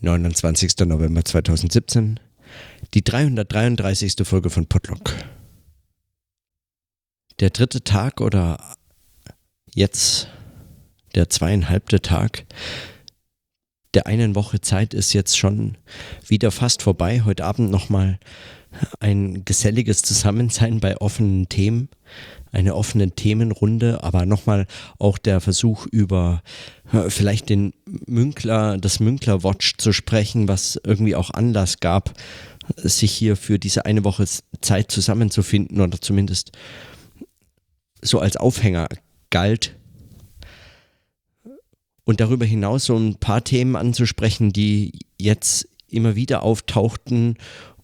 29. November 2017, die 333. Folge von Podlock. Der dritte Tag oder jetzt der zweieinhalbte Tag der einen Woche Zeit ist jetzt schon wieder fast vorbei. Heute Abend nochmal ein geselliges Zusammensein bei offenen Themen eine offene Themenrunde, aber nochmal auch der Versuch über vielleicht den Münkler, das Münkler Watch zu sprechen, was irgendwie auch Anlass gab, sich hier für diese eine Woche Zeit zusammenzufinden oder zumindest so als Aufhänger galt. Und darüber hinaus so ein paar Themen anzusprechen, die jetzt immer wieder auftauchten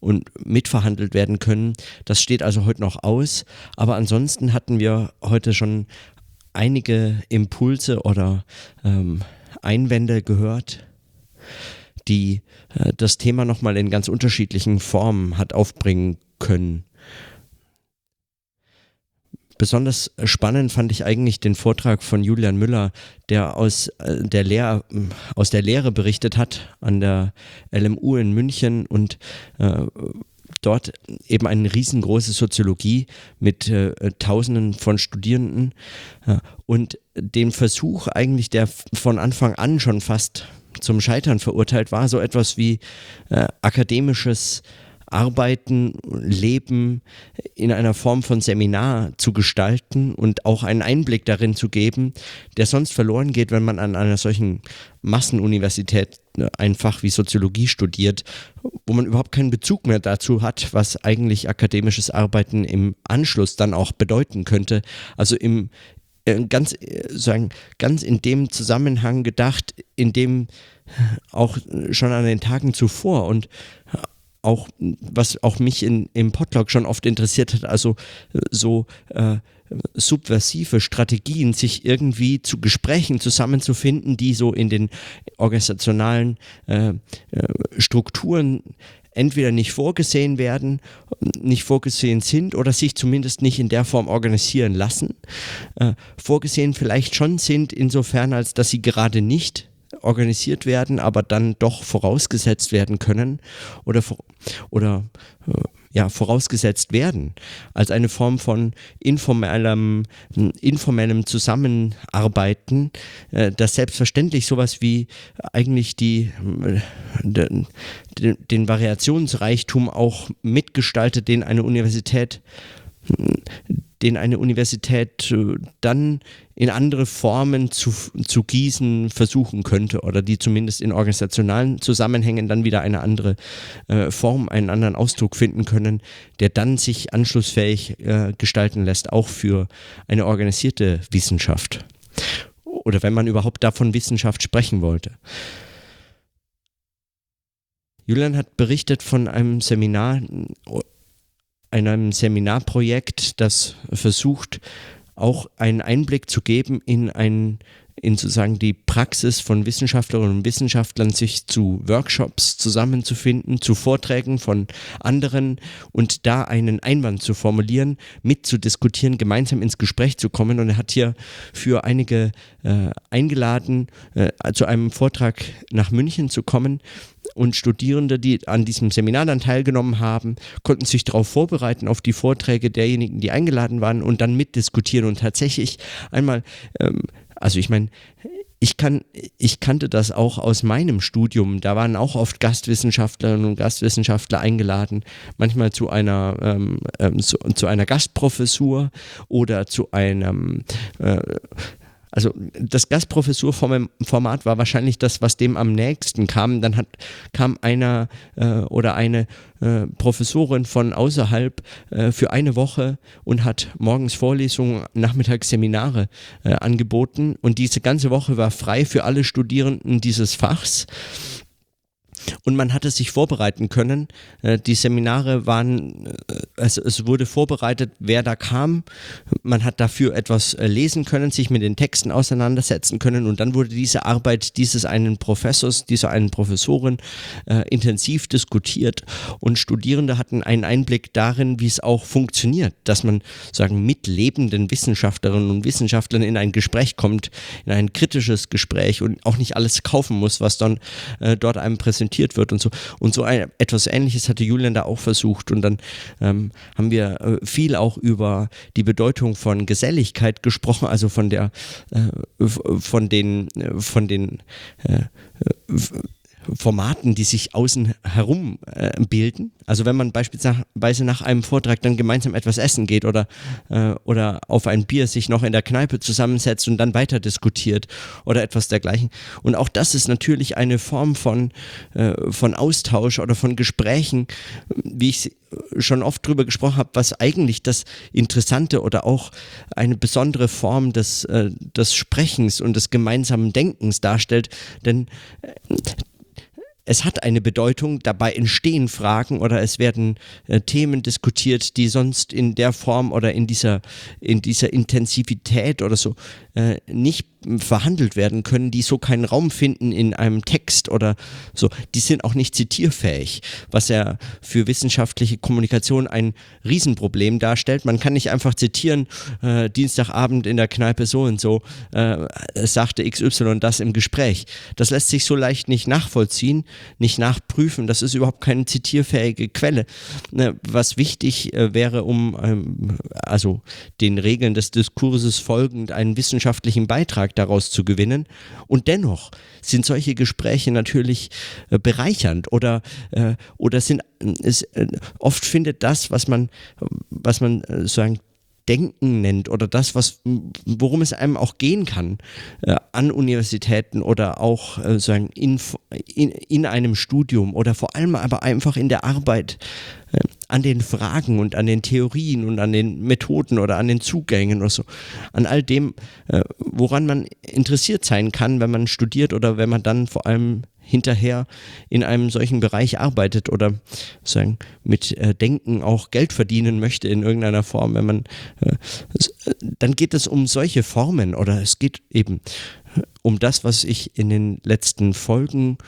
und mitverhandelt werden können. Das steht also heute noch aus. Aber ansonsten hatten wir heute schon einige Impulse oder ähm, Einwände gehört, die äh, das Thema nochmal in ganz unterschiedlichen Formen hat aufbringen können. Besonders spannend fand ich eigentlich den Vortrag von Julian Müller, der aus äh, der, Lehr aus der Lehre berichtet hat an der LMU in München und äh, dort eben eine riesengroße Soziologie mit äh, Tausenden von Studierenden äh, und den Versuch eigentlich, der von Anfang an schon fast zum Scheitern verurteilt war, so etwas wie äh, akademisches Arbeiten, Leben in einer Form von Seminar zu gestalten und auch einen Einblick darin zu geben, der sonst verloren geht, wenn man an einer solchen Massenuniversität äh, ein Fach wie Soziologie studiert, wo man überhaupt keinen Bezug mehr dazu hat, was eigentlich akademisches Arbeiten im Anschluss dann auch bedeuten könnte. Also im äh, ganz äh, sagen ganz in dem Zusammenhang gedacht, in dem auch schon an den Tagen zuvor und auch, was auch mich in, im Podlog schon oft interessiert hat, also äh, so äh, subversive Strategien, sich irgendwie zu Gesprächen zusammenzufinden, die so in den organisationalen äh, äh, Strukturen entweder nicht vorgesehen werden, nicht vorgesehen sind oder sich zumindest nicht in der Form organisieren lassen. Äh, vorgesehen vielleicht schon sind, insofern als dass sie gerade nicht organisiert werden, aber dann doch vorausgesetzt werden können oder, oder äh, ja, vorausgesetzt werden als eine Form von informellem, informellem Zusammenarbeiten, äh, das selbstverständlich sowas wie eigentlich die, äh, den, den Variationsreichtum auch mitgestaltet, den eine Universität den eine Universität äh, dann in andere Formen zu, zu gießen versuchen könnte oder die zumindest in organisationalen Zusammenhängen dann wieder eine andere äh, Form, einen anderen Ausdruck finden können, der dann sich anschlussfähig äh, gestalten lässt, auch für eine organisierte Wissenschaft. Oder wenn man überhaupt davon Wissenschaft sprechen wollte. Julian hat berichtet von einem Seminar einem Seminarprojekt, das versucht, auch einen Einblick zu geben in ein in sozusagen die Praxis von Wissenschaftlerinnen und Wissenschaftlern, sich zu Workshops zusammenzufinden, zu Vorträgen von anderen und da einen Einwand zu formulieren, mitzudiskutieren, gemeinsam ins Gespräch zu kommen. Und er hat hier für einige äh, eingeladen, äh, zu einem Vortrag nach München zu kommen und Studierende, die an diesem Seminar dann teilgenommen haben, konnten sich darauf vorbereiten, auf die Vorträge derjenigen, die eingeladen waren und dann mitdiskutieren und tatsächlich einmal, ähm, also ich meine, ich, kann, ich kannte das auch aus meinem Studium. Da waren auch oft Gastwissenschaftlerinnen und Gastwissenschaftler eingeladen, manchmal zu einer, ähm, ähm, zu, zu, einer Gastprofessur oder zu einem äh, also das Gastprofessurformat war wahrscheinlich das, was dem am nächsten kam. Dann hat, kam einer äh, oder eine äh, Professorin von außerhalb äh, für eine Woche und hat morgens Vorlesungen, nachmittags Seminare äh, angeboten. Und diese ganze Woche war frei für alle Studierenden dieses Fachs. Und man hatte sich vorbereiten können. Äh, die Seminare waren, äh, es, wurde vorbereitet, wer da kam. Man hat dafür etwas äh, lesen können, sich mit den Texten auseinandersetzen können und dann wurde diese Arbeit dieses einen Professors, dieser einen Professorin intensiv diskutiert und Studierende hatten einen Einblick darin, wie es auch funktioniert, dass man sagen mit lebenden Wissenschaftlerinnen und Wissenschaftlern in ein Gespräch kommt, in ein kritisches Gespräch und auch nicht alles kaufen muss, was dann dort einem präsentiert wird und so. Und so ein, etwas Ähnliches hatte Julian da auch versucht. Und dann ähm, haben wir äh, viel auch über die Bedeutung von Geselligkeit gesprochen, also von der, äh, von den, äh, von den äh, Formaten, die sich außen herum äh, bilden. Also wenn man beispielsweise nach einem Vortrag dann gemeinsam etwas essen geht oder, äh, oder auf ein Bier sich noch in der Kneipe zusammensetzt und dann weiter diskutiert oder etwas dergleichen. Und auch das ist natürlich eine Form von, äh, von Austausch oder von Gesprächen, wie ich schon oft drüber gesprochen habe, was eigentlich das Interessante oder auch eine besondere Form des, äh, des Sprechens und des gemeinsamen Denkens darstellt. Denn äh, es hat eine Bedeutung, dabei entstehen Fragen oder es werden äh, Themen diskutiert, die sonst in der Form oder in dieser, in dieser Intensivität oder so äh, nicht verhandelt werden können, die so keinen Raum finden in einem Text oder so. Die sind auch nicht zitierfähig, was ja für wissenschaftliche Kommunikation ein Riesenproblem darstellt. Man kann nicht einfach zitieren, äh, Dienstagabend in der Kneipe so und so, äh, sagte XY das im Gespräch. Das lässt sich so leicht nicht nachvollziehen, nicht nachprüfen. Das ist überhaupt keine zitierfähige Quelle. Ne, was wichtig äh, wäre, um ähm, also den Regeln des Diskurses folgend einen wissenschaftlichen Beitrag Beitrag daraus zu gewinnen. Und dennoch sind solche Gespräche natürlich äh, bereichernd oder, äh, oder sind es, äh, oft findet das, was man, was man äh, sagen Denken nennt oder das, was, worum es einem auch gehen kann äh, an Universitäten oder auch äh, sagen in, in, in einem Studium oder vor allem aber einfach in der Arbeit äh, an den Fragen und an den Theorien und an den Methoden oder an den Zugängen oder so, an all dem, äh, woran man interessiert sein kann, wenn man studiert oder wenn man dann vor allem hinterher in einem solchen Bereich arbeitet oder sagen, mit äh, Denken auch Geld verdienen möchte in irgendeiner Form, wenn man, äh, dann geht es um solche Formen oder es geht eben um das, was ich in den letzten Folgen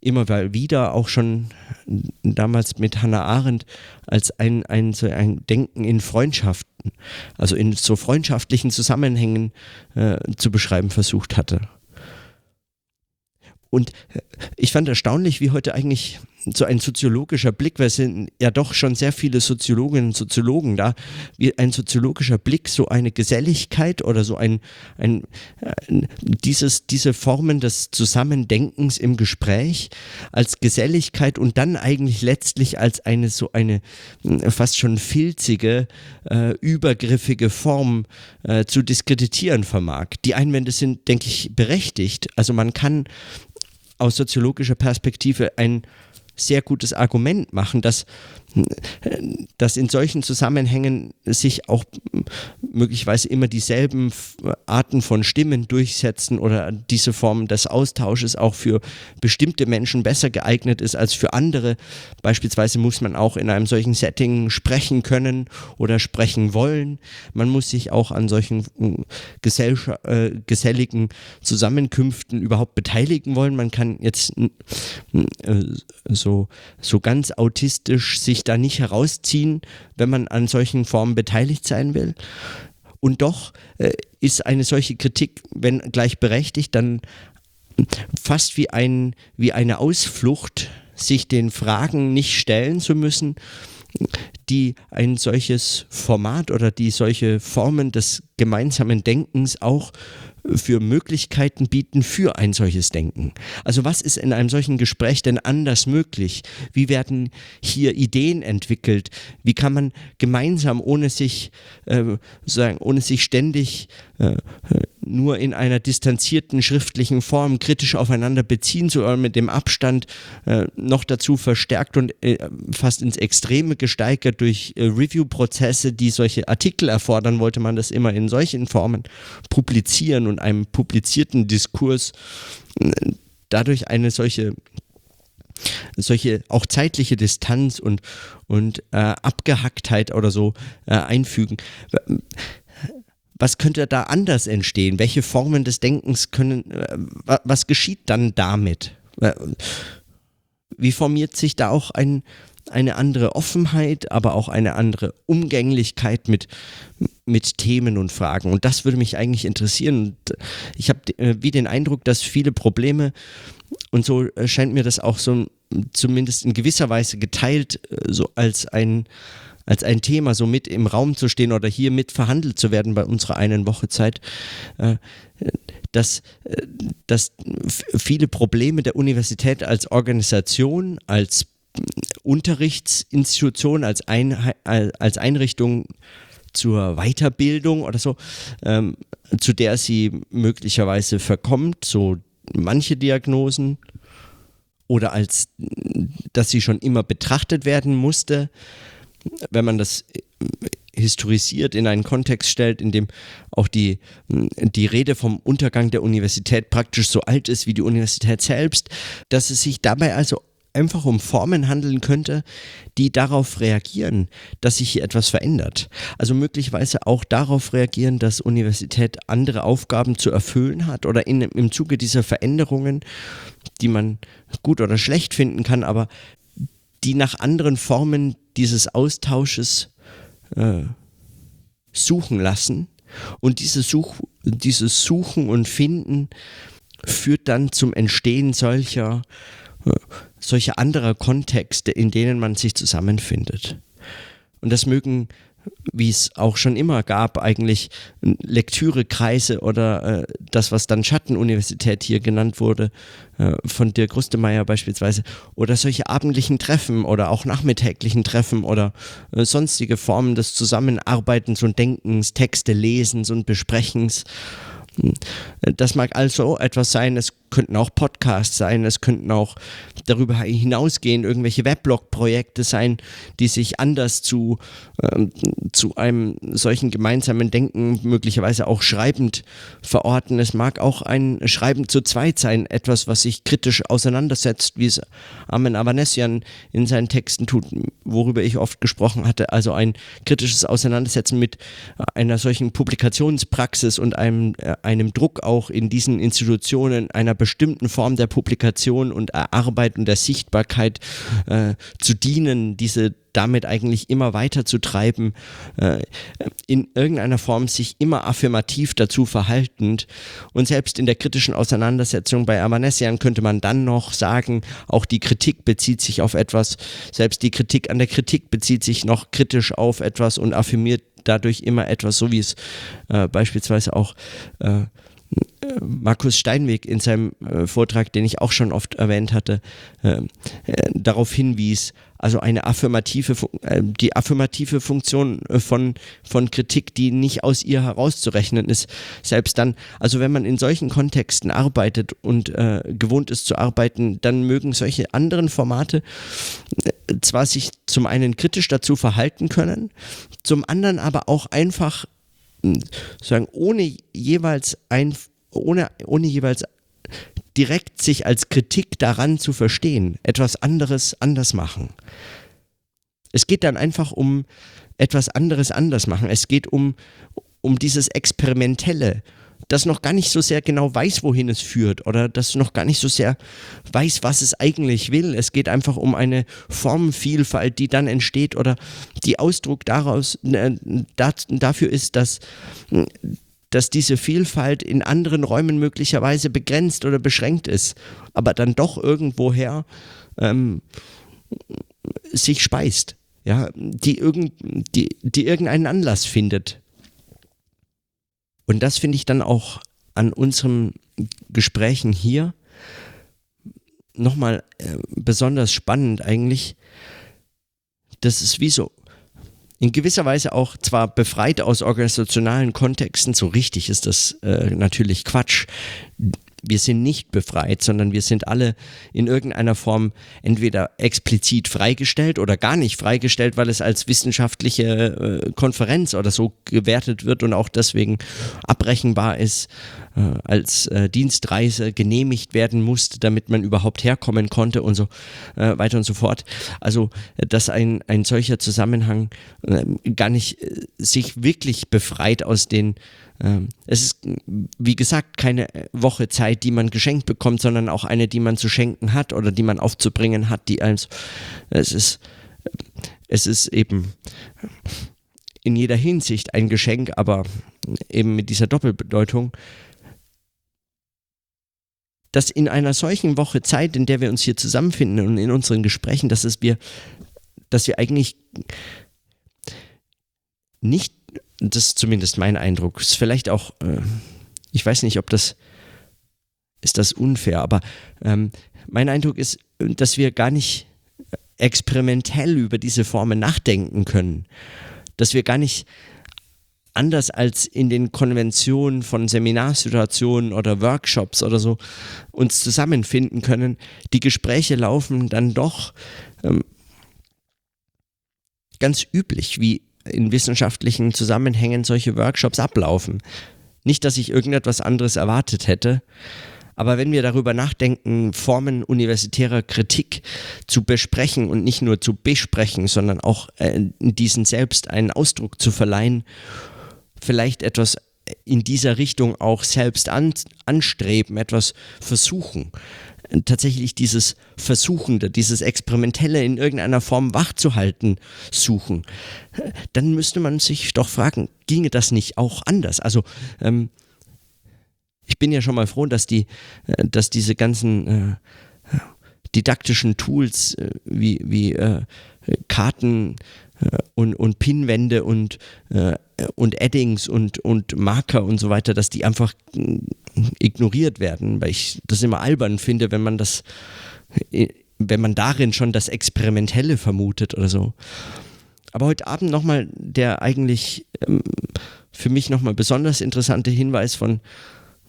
immer wieder auch schon damals mit Hannah Arendt als ein, ein, so ein Denken in Freundschaften, also in so freundschaftlichen Zusammenhängen äh, zu beschreiben versucht hatte. Und äh, ich fand erstaunlich, wie heute eigentlich so ein soziologischer Blick, weil es sind ja doch schon sehr viele Soziologinnen und Soziologen da, wie ein soziologischer Blick, so eine Geselligkeit oder so ein, ein dieses, diese Formen des Zusammendenkens im Gespräch als Geselligkeit und dann eigentlich letztlich als eine so eine hm, fast schon filzige, äh, übergriffige Form äh, zu diskreditieren vermag. Die Einwände sind, denke ich, berechtigt. Also man kann aus soziologischer Perspektive ein sehr gutes Argument machen, dass dass in solchen Zusammenhängen sich auch möglicherweise immer dieselben Arten von Stimmen durchsetzen oder diese Form des Austausches auch für bestimmte Menschen besser geeignet ist als für andere. Beispielsweise muss man auch in einem solchen Setting sprechen können oder sprechen wollen. Man muss sich auch an solchen gesell äh, geselligen Zusammenkünften überhaupt beteiligen wollen. Man kann jetzt äh, so, so ganz autistisch sich da nicht herausziehen, wenn man an solchen Formen beteiligt sein will. Und doch äh, ist eine solche Kritik, wenn gleich berechtigt, dann fast wie, ein, wie eine Ausflucht, sich den Fragen nicht stellen zu müssen, die ein solches Format oder die solche Formen des gemeinsamen Denkens auch für Möglichkeiten bieten für ein solches Denken. Also was ist in einem solchen Gespräch denn anders möglich? Wie werden hier Ideen entwickelt? Wie kann man gemeinsam, ohne sich, äh, sagen, ohne sich ständig äh, nur in einer distanzierten schriftlichen Form kritisch aufeinander beziehen zu mit dem Abstand äh, noch dazu verstärkt und äh, fast ins Extreme gesteigert durch äh, Review-Prozesse, die solche Artikel erfordern, wollte man das immer in solchen Formen publizieren und einem publizierten Diskurs äh, dadurch eine solche solche auch zeitliche Distanz und, und äh, Abgehacktheit oder so äh, einfügen. Was könnte da anders entstehen? Welche Formen des Denkens können, äh, was geschieht dann damit? Äh, wie formiert sich da auch ein, eine andere Offenheit, aber auch eine andere Umgänglichkeit mit, mit Themen und Fragen. Und das würde mich eigentlich interessieren. Ich habe äh, wie den Eindruck, dass viele Probleme, und so äh, scheint mir das auch so zumindest in gewisser Weise geteilt, äh, so als ein, als ein Thema so mit im Raum zu stehen oder hier mit verhandelt zu werden bei unserer einen Woche Zeit, dass, dass viele Probleme der Universität als Organisation, als Unterrichtsinstitution, als, ein, als Einrichtung zur Weiterbildung oder so, ähm, zu der sie möglicherweise verkommt, so manche Diagnosen, oder als dass sie schon immer betrachtet werden musste, wenn man das historisiert in einen Kontext stellt, in dem auch die, die Rede vom Untergang der Universität praktisch so alt ist wie die Universität selbst, dass es sich dabei also einfach um Formen handeln könnte, die darauf reagieren, dass sich hier etwas verändert. Also möglicherweise auch darauf reagieren, dass Universität andere Aufgaben zu erfüllen hat oder in, im Zuge dieser Veränderungen, die man gut oder schlecht finden kann, aber die nach anderen Formen dieses Austausches äh, suchen lassen. Und diese Such, dieses Suchen und Finden führt dann zum Entstehen solcher solche anderer Kontexte, in denen man sich zusammenfindet. Und das mögen, wie es auch schon immer gab, eigentlich Lektürekreise oder äh, das, was dann Schattenuniversität hier genannt wurde, äh, von Dirk Rustemeyer beispielsweise, oder solche abendlichen Treffen oder auch nachmittäglichen Treffen oder äh, sonstige Formen des Zusammenarbeitens und Denkens, Texte lesens und Besprechens. Das mag also etwas sein, es könnten auch Podcasts sein, es könnten auch darüber hinausgehen irgendwelche Weblog-Projekte sein, die sich anders zu, ähm, zu einem solchen gemeinsamen Denken möglicherweise auch schreibend verorten. Es mag auch ein Schreiben zu zweit sein, etwas, was sich kritisch auseinandersetzt, wie es Armen Avanesian in seinen Texten tut, worüber ich oft gesprochen hatte. Also ein kritisches Auseinandersetzen mit einer solchen Publikationspraxis und einem, äh, einem Druck auch in diesen Institutionen einer bestimmten Form der Publikation und Erarbeitung der Sichtbarkeit äh, zu dienen, diese damit eigentlich immer weiter zu treiben, äh, in irgendeiner Form sich immer affirmativ dazu verhaltend. Und selbst in der kritischen Auseinandersetzung bei Amanessian könnte man dann noch sagen, auch die Kritik bezieht sich auf etwas, selbst die Kritik an der Kritik bezieht sich noch kritisch auf etwas und affirmiert dadurch immer etwas, so wie es äh, beispielsweise auch äh, Markus Steinweg in seinem äh, Vortrag, den ich auch schon oft erwähnt hatte, äh, äh, darauf hinwies, also eine affirmative, äh, die affirmative Funktion äh, von, von Kritik, die nicht aus ihr herauszurechnen ist, selbst dann, also wenn man in solchen Kontexten arbeitet und gewohnt ist zu arbeiten, dann mögen solche anderen Formate zwar sich zum einen kritisch dazu verhalten können, zum anderen aber auch einfach sagen, ohne jeweils ein, ohne, ohne jeweils direkt sich als Kritik daran zu verstehen, etwas anderes anders machen. Es geht dann einfach um etwas anderes anders machen. Es geht um, um dieses Experimentelle, das noch gar nicht so sehr genau weiß, wohin es führt oder das noch gar nicht so sehr weiß, was es eigentlich will. Es geht einfach um eine Formenvielfalt, die dann entsteht oder die Ausdruck daraus äh, dafür ist, dass dass diese Vielfalt in anderen Räumen möglicherweise begrenzt oder beschränkt ist, aber dann doch irgendwoher ähm, sich speist, ja, die, irgend, die, die irgendeinen Anlass findet, und das finde ich dann auch an unseren Gesprächen hier nochmal äh, besonders spannend eigentlich. Das ist wie so in gewisser Weise auch zwar befreit aus organisationalen Kontexten, so richtig ist das äh, natürlich Quatsch wir sind nicht befreit, sondern wir sind alle in irgendeiner Form entweder explizit freigestellt oder gar nicht freigestellt, weil es als wissenschaftliche äh, Konferenz oder so gewertet wird und auch deswegen abrechenbar ist. Äh, als äh, Dienstreise genehmigt werden musste, damit man überhaupt herkommen konnte und so äh, weiter und so fort. Also, dass ein, ein solcher Zusammenhang äh, gar nicht äh, sich wirklich befreit aus den ähm, es ist, wie gesagt, keine Woche Zeit, die man geschenkt bekommt, sondern auch eine, die man zu schenken hat oder die man aufzubringen hat, die als, es ist, es ist eben in jeder Hinsicht ein Geschenk, aber eben mit dieser Doppelbedeutung, dass in einer solchen Woche Zeit, in der wir uns hier zusammenfinden und in unseren Gesprächen, dass es wir, dass wir eigentlich nicht das ist zumindest mein Eindruck. Ist vielleicht auch, äh, ich weiß nicht, ob das, ist das unfair, aber ähm, mein Eindruck ist, dass wir gar nicht experimentell über diese Formen nachdenken können. Dass wir gar nicht anders als in den Konventionen von Seminarsituationen oder Workshops oder so uns zusammenfinden können. Die Gespräche laufen dann doch ähm, ganz üblich, wie in wissenschaftlichen Zusammenhängen solche Workshops ablaufen. Nicht, dass ich irgendetwas anderes erwartet hätte, aber wenn wir darüber nachdenken, Formen universitärer Kritik zu besprechen und nicht nur zu besprechen, sondern auch äh, diesen selbst einen Ausdruck zu verleihen, vielleicht etwas in dieser Richtung auch selbst an, anstreben, etwas versuchen, tatsächlich dieses Versuchende, dieses Experimentelle in irgendeiner Form wachzuhalten suchen, dann müsste man sich doch fragen, ginge das nicht auch anders? Also ähm, ich bin ja schon mal froh, dass die, äh, dass diese ganzen äh, didaktischen Tools äh, wie, wie äh, Karten äh, und, und Pinwände und, äh, und Addings und, und Marker und so weiter, dass die einfach ignoriert werden, weil ich das immer albern finde, wenn man das, wenn man darin schon das Experimentelle vermutet oder so. Aber heute Abend nochmal der eigentlich ähm, für mich nochmal besonders interessante Hinweis von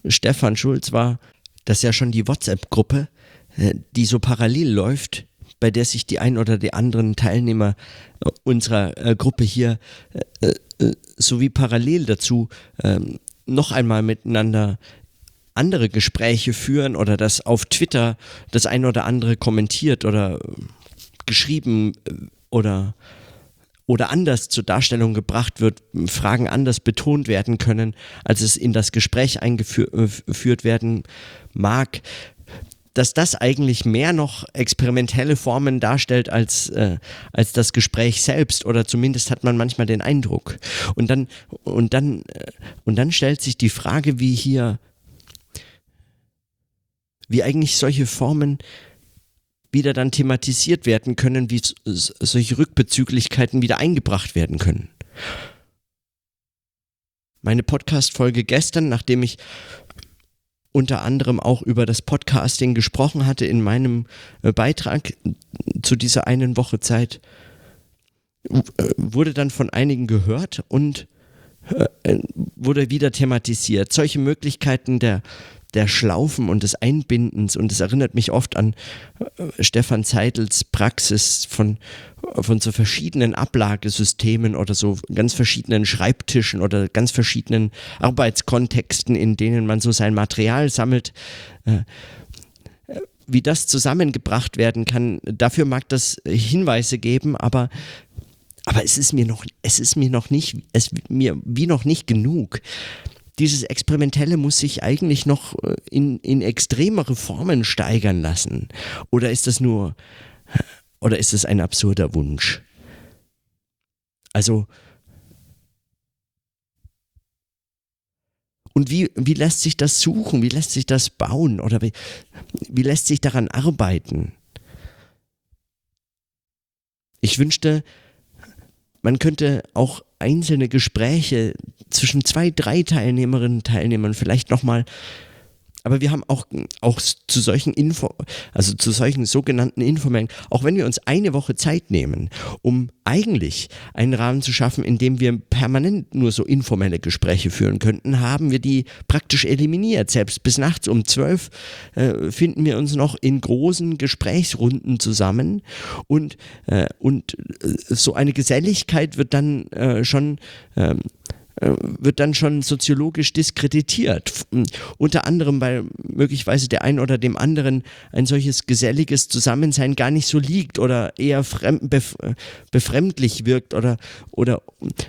Stefan Schulz war, dass ja schon die WhatsApp-Gruppe, äh, die so parallel läuft, bei der sich die ein oder die anderen Teilnehmer äh, unserer äh, Gruppe hier äh, äh, sowie parallel dazu ähm, noch einmal miteinander andere Gespräche führen oder das auf Twitter das ein oder andere kommentiert oder geschrieben oder oder anders zur Darstellung gebracht wird, Fragen anders betont werden können, als es in das Gespräch eingeführt werden mag, dass das eigentlich mehr noch experimentelle Formen darstellt als, äh, als das Gespräch selbst oder zumindest hat man manchmal den Eindruck. Und dann, und dann, äh, und dann stellt sich die Frage, wie hier wie eigentlich solche Formen wieder dann thematisiert werden können, wie solche Rückbezüglichkeiten wieder eingebracht werden können. Meine Podcast-Folge gestern, nachdem ich unter anderem auch über das Podcasting gesprochen hatte in meinem äh, Beitrag zu dieser einen Woche Zeit, äh, wurde dann von einigen gehört und äh, wurde wieder thematisiert. Solche Möglichkeiten der, der Schlaufen und des Einbindens und es erinnert mich oft an äh, Stefan Zeitels Praxis von, von so verschiedenen Ablagesystemen oder so ganz verschiedenen Schreibtischen oder ganz verschiedenen Arbeitskontexten, in denen man so sein Material sammelt. Äh, wie das zusammengebracht werden kann, dafür mag das Hinweise geben, aber aber es ist mir noch, es ist mir noch nicht, es mir wie noch nicht genug dieses Experimentelle muss sich eigentlich noch äh, in, in extremere Formen steigern lassen? Oder ist das nur, oder ist es ein absurder Wunsch? Also, und wie, wie lässt sich das suchen? Wie lässt sich das bauen? Oder wie, wie lässt sich daran arbeiten? Ich wünschte, man könnte auch einzelne Gespräche zwischen zwei, drei Teilnehmerinnen und Teilnehmern vielleicht nochmal aber wir haben auch, auch zu solchen Info, also zu solchen sogenannten Informellen, auch wenn wir uns eine Woche Zeit nehmen, um eigentlich einen Rahmen zu schaffen, in dem wir permanent nur so informelle Gespräche führen könnten, haben wir die praktisch eliminiert. Selbst bis nachts um zwölf äh, finden wir uns noch in großen Gesprächsrunden zusammen und, äh, und äh, so eine Geselligkeit wird dann äh, schon ähm, äh, wird dann schon soziologisch diskreditiert. Unter anderem, weil möglicherweise der einen oder dem anderen ein solches geselliges Zusammensein gar nicht so liegt oder eher fremd, bef, befremdlich wirkt oder, oder,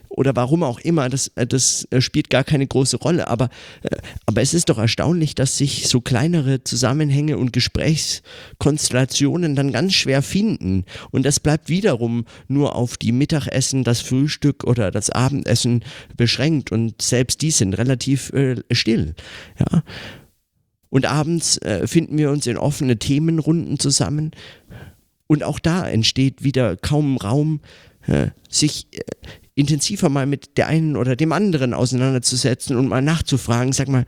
oder warum auch immer. Das, das spielt gar keine große Rolle. Aber, aber es ist doch erstaunlich, dass sich so kleinere Zusammenhänge und Gesprächskonstellationen dann ganz schwer finden. Und das bleibt wiederum nur auf die Mittagessen, das Frühstück oder das Abendessen beschränkt. Und selbst die sind relativ äh, still. Ja. Und abends äh, finden wir uns in offene Themenrunden zusammen. Und auch da entsteht wieder kaum Raum, äh, sich äh, intensiver mal mit der einen oder dem anderen auseinanderzusetzen und mal nachzufragen, sag mal,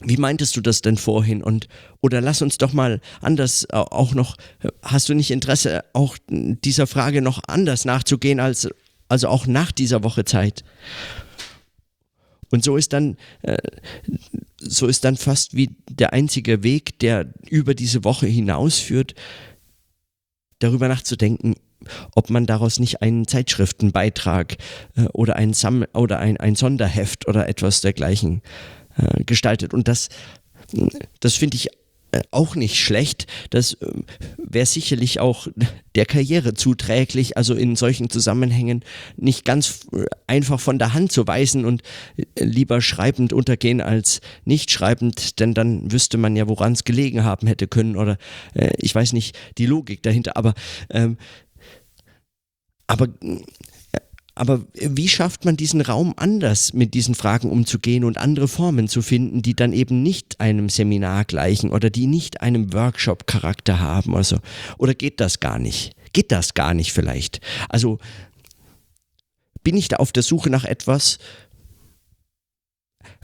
wie meintest du das denn vorhin? Und oder lass uns doch mal anders äh, auch noch, hast du nicht Interesse, auch dieser Frage noch anders nachzugehen, als also auch nach dieser Woche Zeit? Und so ist dann, äh, so ist dann fast wie der einzige Weg, der über diese Woche hinausführt, darüber nachzudenken, ob man daraus nicht einen Zeitschriftenbeitrag äh, oder, ein, Sam oder ein, ein Sonderheft oder etwas dergleichen äh, gestaltet. Und das, das finde ich auch nicht schlecht. Das äh, wäre sicherlich auch der Karriere zuträglich, also in solchen Zusammenhängen nicht ganz äh, einfach von der Hand zu weisen und lieber schreibend untergehen als nicht schreibend, denn dann wüsste man ja, woran es gelegen haben hätte können oder äh, ich weiß nicht die Logik dahinter, aber ähm, aber aber wie schafft man diesen Raum anders mit diesen Fragen umzugehen und andere Formen zu finden, die dann eben nicht einem Seminar gleichen oder die nicht einem Workshop-Charakter haben? Also, oder geht das gar nicht? Geht das gar nicht vielleicht? Also bin ich da auf der Suche nach etwas?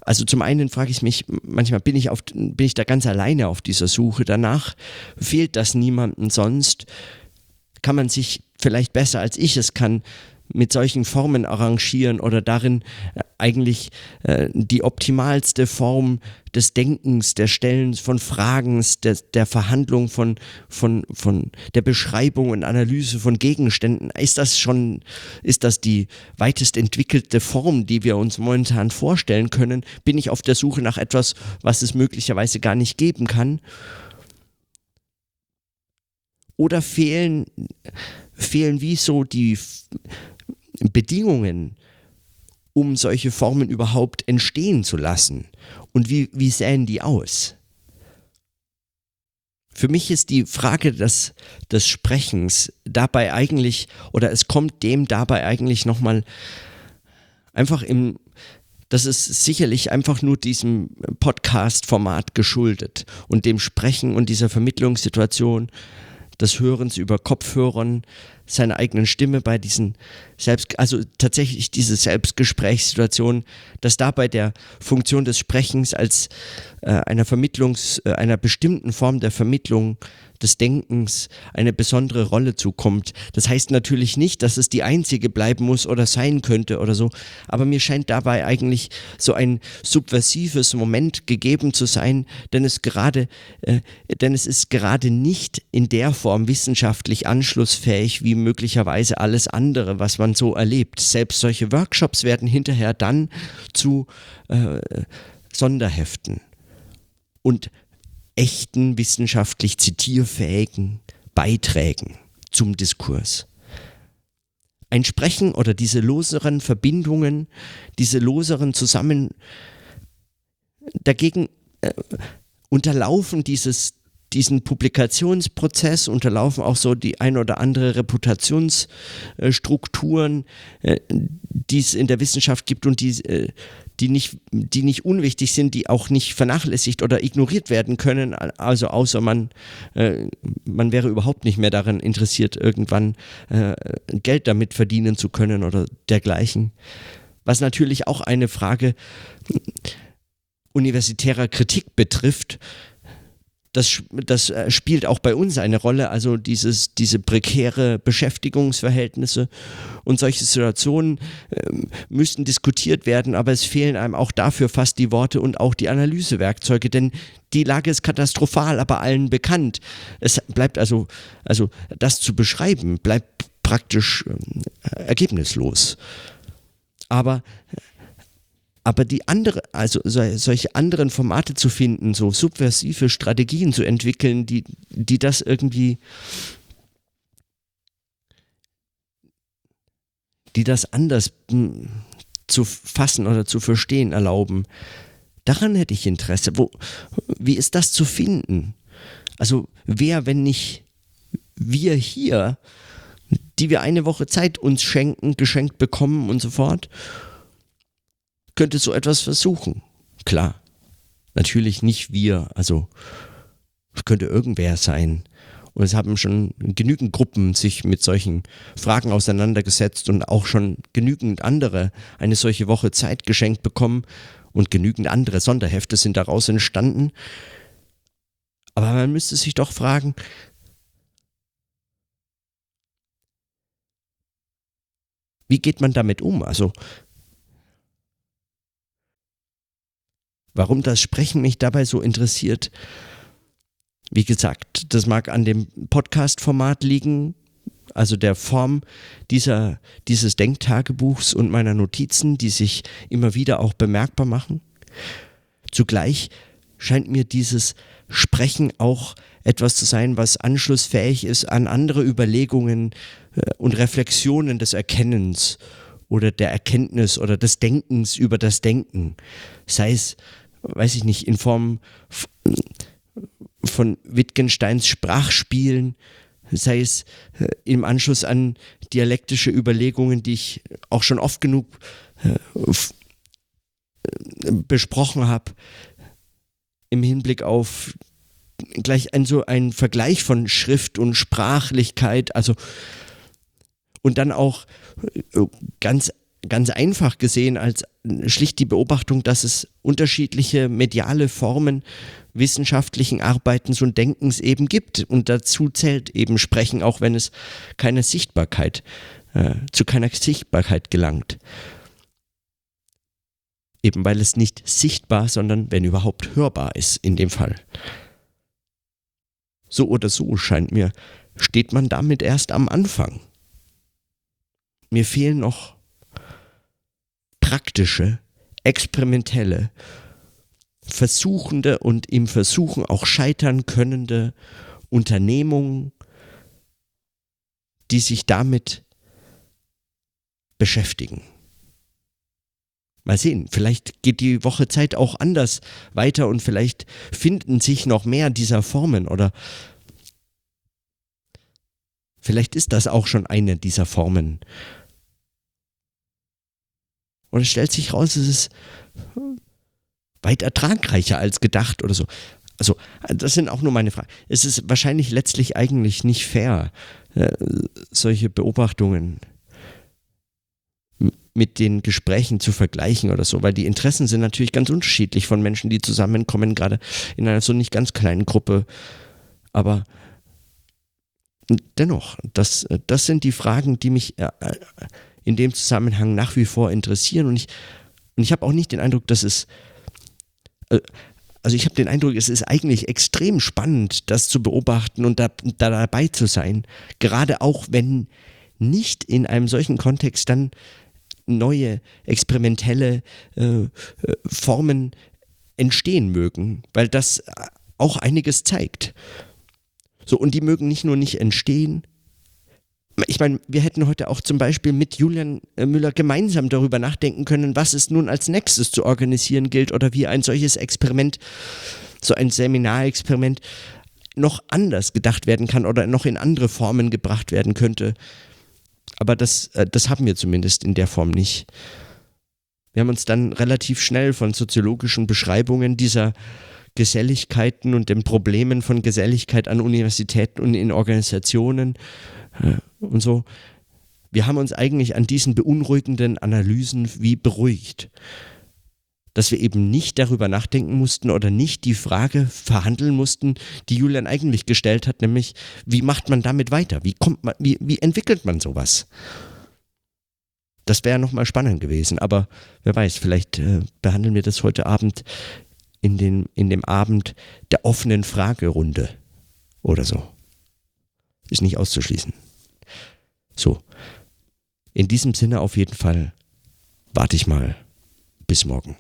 Also zum einen frage ich mich, manchmal bin ich, auf, bin ich da ganz alleine auf dieser Suche. Danach fehlt das niemandem sonst. Kann man sich vielleicht besser als ich es kann mit solchen Formen arrangieren oder darin äh, eigentlich äh, die optimalste Form des Denkens, der Stellens von Fragen, der, der Verhandlung von, von, von der Beschreibung und Analyse von Gegenständen. Ist das schon, ist das die weitest entwickelte Form, die wir uns momentan vorstellen können? Bin ich auf der Suche nach etwas, was es möglicherweise gar nicht geben kann? Oder fehlen, fehlen wie so die Bedingungen, um solche Formen überhaupt entstehen zu lassen? Und wie, wie sähen die aus? Für mich ist die Frage des, des Sprechens dabei eigentlich, oder es kommt dem dabei eigentlich nochmal einfach im, das ist sicherlich einfach nur diesem Podcast-Format geschuldet und dem Sprechen und dieser Vermittlungssituation des Hörens über Kopfhörern seiner eigenen Stimme bei diesen Selbst, also tatsächlich diese Selbstgesprächssituation, dass dabei der Funktion des Sprechens als äh, einer Vermittlungs, äh, einer bestimmten Form der Vermittlung des Denkens eine besondere Rolle zukommt. Das heißt natürlich nicht, dass es die einzige bleiben muss oder sein könnte oder so, aber mir scheint dabei eigentlich so ein subversives Moment gegeben zu sein, denn es gerade, äh, denn es ist gerade nicht in der Form wissenschaftlich anschlussfähig wie möglicherweise alles andere, was man so erlebt. Selbst solche Workshops werden hinterher dann zu äh, Sonderheften. Und echten wissenschaftlich zitierfähigen Beiträgen zum Diskurs. Ein Sprechen oder diese loseren Verbindungen, diese loseren Zusammen dagegen äh, unterlaufen dieses diesen Publikationsprozess unterlaufen auch so die ein oder andere Reputationsstrukturen, äh, die es in der Wissenschaft gibt und die, äh, die, nicht, die nicht unwichtig sind, die auch nicht vernachlässigt oder ignoriert werden können. Also außer man, äh, man wäre überhaupt nicht mehr daran interessiert, irgendwann Geld damit verdienen zu können oder dergleichen. Was natürlich auch eine Frage universitärer Kritik betrifft, das, das äh, spielt auch bei uns eine Rolle, also dieses, diese prekäre Beschäftigungsverhältnisse und solche Situationen äh, müssten diskutiert werden, aber es fehlen einem auch dafür fast die Worte und auch die Analysewerkzeuge, denn die Lage ist katastrophal, aber allen bekannt. Es bleibt also, also das zu beschreiben, bleibt praktisch äh, ergebnislos. Aber aber die andere, also solche anderen Formate zu finden, so subversive Strategien zu entwickeln, die, die das irgendwie, die das anders hm, zu fassen oder zu verstehen erlauben, daran hätte ich Interesse. Wo, wie ist das zu finden? Also wer, wenn nicht wir hier, die wir eine Woche Zeit uns schenken, geschenkt bekommen und so fort, könnte so etwas versuchen. Klar. Natürlich nicht wir, also es könnte irgendwer sein. Und es haben schon genügend Gruppen sich mit solchen Fragen auseinandergesetzt und auch schon genügend andere eine solche Woche Zeit geschenkt bekommen und genügend andere Sonderhefte sind daraus entstanden. Aber man müsste sich doch fragen, wie geht man damit um? Also Warum das Sprechen mich dabei so interessiert, wie gesagt, das mag an dem Podcast-Format liegen, also der Form dieser, dieses Denktagebuchs und meiner Notizen, die sich immer wieder auch bemerkbar machen. Zugleich scheint mir dieses Sprechen auch etwas zu sein, was anschlussfähig ist an andere Überlegungen äh, und Reflexionen des Erkennens oder der Erkenntnis oder des Denkens über das Denken. Sei es weiß ich nicht, in Form von Wittgensteins Sprachspielen, sei es äh, im Anschluss an dialektische Überlegungen, die ich auch schon oft genug äh, äh, besprochen habe, im Hinblick auf gleich ein so ein Vergleich von Schrift und Sprachlichkeit, also und dann auch ganz ganz einfach gesehen als schlicht die Beobachtung, dass es unterschiedliche mediale Formen wissenschaftlichen Arbeitens und Denkens eben gibt. Und dazu zählt eben Sprechen, auch wenn es keine Sichtbarkeit, äh, zu keiner Sichtbarkeit gelangt. Eben weil es nicht sichtbar, sondern wenn überhaupt hörbar ist in dem Fall. So oder so scheint mir, steht man damit erst am Anfang. Mir fehlen noch praktische, experimentelle, versuchende und im Versuchen auch scheitern könnende Unternehmungen, die sich damit beschäftigen. Mal sehen, vielleicht geht die Woche Zeit auch anders weiter und vielleicht finden sich noch mehr dieser Formen oder vielleicht ist das auch schon eine dieser Formen, und es stellt sich raus, es ist weit ertragreicher als gedacht oder so. Also, das sind auch nur meine Fragen. Es ist wahrscheinlich letztlich eigentlich nicht fair, äh, solche Beobachtungen mit den Gesprächen zu vergleichen oder so, weil die Interessen sind natürlich ganz unterschiedlich von Menschen, die zusammenkommen, gerade in einer so nicht ganz kleinen Gruppe. Aber dennoch, das, das sind die Fragen, die mich äh, äh, in dem Zusammenhang nach wie vor interessieren. Und ich, und ich habe auch nicht den Eindruck, dass es. Äh, also ich habe den Eindruck, es ist eigentlich extrem spannend, das zu beobachten und da, da dabei zu sein. Gerade auch wenn nicht in einem solchen Kontext dann neue experimentelle äh, äh Formen entstehen mögen, weil das auch einiges zeigt. So, und die mögen nicht nur nicht entstehen, ich meine, wir hätten heute auch zum Beispiel mit Julian äh, Müller gemeinsam darüber nachdenken können, was es nun als nächstes zu organisieren gilt oder wie ein solches Experiment, so ein Seminarexperiment noch anders gedacht werden kann oder noch in andere Formen gebracht werden könnte. Aber das, äh, das haben wir zumindest in der Form nicht. Wir haben uns dann relativ schnell von soziologischen Beschreibungen dieser Geselligkeiten und den Problemen von Geselligkeit an Universitäten und in Organisationen und so. Wir haben uns eigentlich an diesen beunruhigenden Analysen wie beruhigt. Dass wir eben nicht darüber nachdenken mussten oder nicht die Frage verhandeln mussten, die Julian eigentlich gestellt hat, nämlich, wie macht man damit weiter? Wie kommt man, wie, wie entwickelt man sowas? Das wäre nochmal spannend gewesen, aber wer weiß, vielleicht äh, behandeln wir das heute Abend in, den, in dem Abend der offenen Fragerunde oder so. Ist nicht auszuschließen. So. In diesem Sinne auf jeden Fall warte ich mal. Bis morgen.